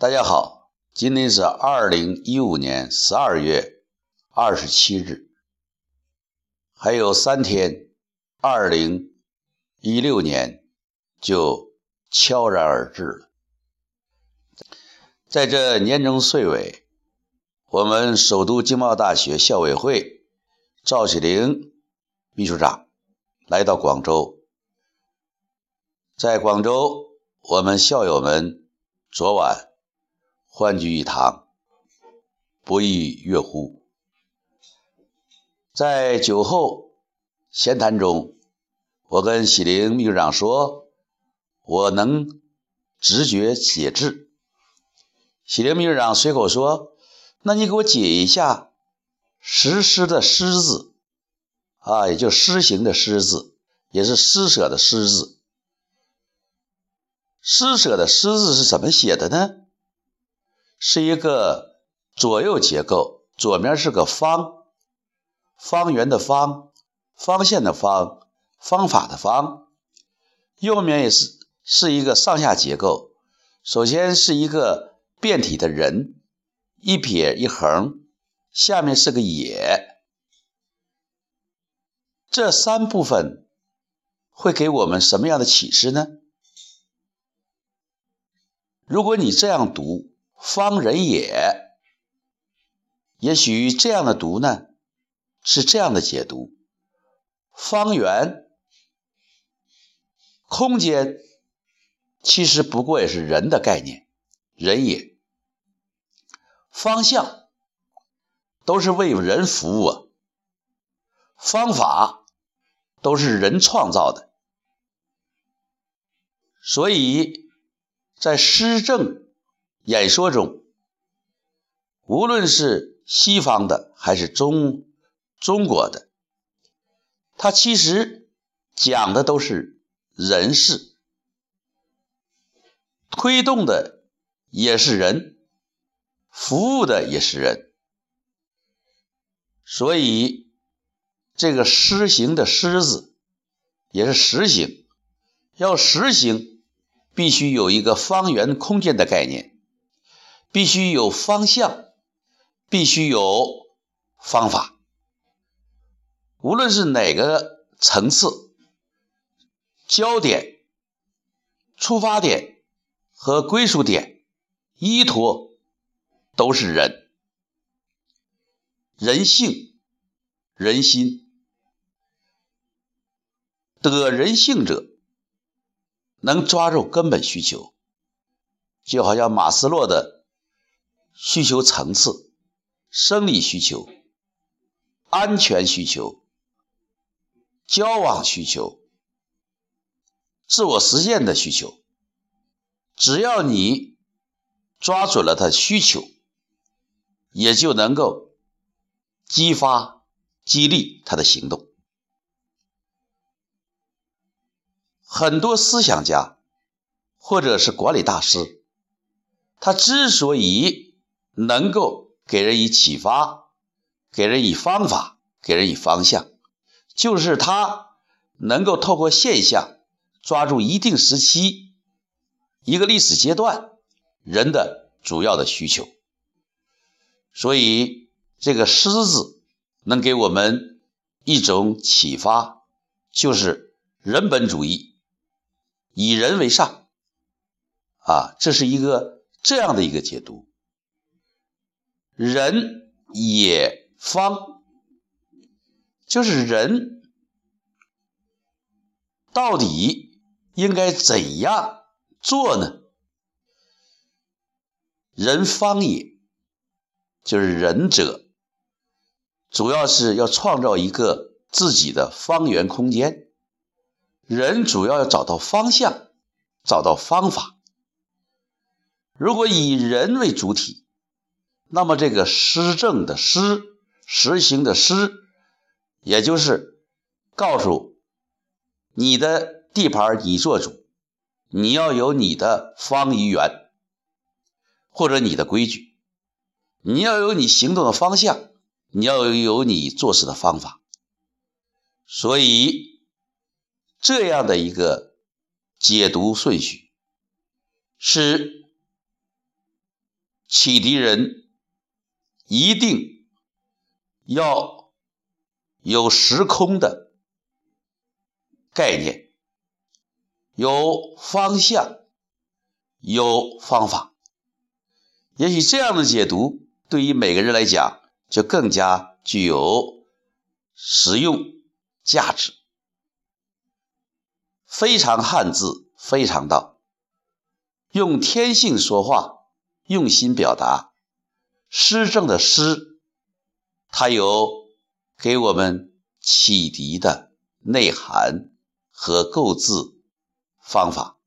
大家好，今天是二零一五年十二月二十七日，还有三天，二零一六年就悄然而至了。在这年终岁尾，我们首都经贸大学校委会赵启玲秘书长来到广州，在广州，我们校友们昨晚。欢聚一堂，不亦乐乎。在酒后闲谈中，我跟喜灵秘书长说：“我能直觉写字。”喜灵秘书长随口说：“那你给我解一下‘实施’的‘施’字啊，也就‘施行’的‘施’字，也是‘施舍’的‘施’字。‘施舍’的‘施’字是怎么写的呢？”是一个左右结构，左面是个方，方圆的方，方向的方，方法的方；右面也是是一个上下结构，首先是一个变体的人，一撇一横，下面是个也。这三部分会给我们什么样的启示呢？如果你这样读。方人也，也许这样的读呢，是这样的解读：方圆、空间，其实不过也是人的概念，人也；方向都是为人服务啊，方法都是人创造的，所以在施政。演说中，无论是西方的还是中中国的，它其实讲的都是人事，推动的也是人，服务的也是人，所以这个施行的“施”字也是实行，要实行，必须有一个方圆空间的概念。必须有方向，必须有方法。无论是哪个层次，焦点、出发点和归属点、依托都是人、人性、人心。得人性者，能抓住根本需求，就好像马斯洛的。需求层次：生理需求、安全需求、交往需求、自我实现的需求。只要你抓准了他需求，也就能够激发、激励他的行动。很多思想家或者是管理大师，他之所以能够给人以启发，给人以方法，给人以方向，就是他能够透过现象抓住一定时期、一个历史阶段人的主要的需求。所以，这个“狮”字能给我们一种启发，就是人本主义，以人为上。啊，这是一个这样的一个解读。人也方，就是人到底应该怎样做呢？人方也，就是仁者，主要是要创造一个自己的方圆空间。人主要要找到方向，找到方法。如果以人为主体。那么，这个施政的施，实行的施，也就是告诉你的地盘你做主，你要有你的方与圆，或者你的规矩，你要有你行动的方向，你要有你做事的方法。所以，这样的一个解读顺序是启迪人一定要有时空的概念，有方向，有方法。也许这样的解读对于每个人来讲就更加具有实用价值。非常汉字，非常道，用天性说话。用心表达，施政的施，它有给我们启迪的内涵和构字方法。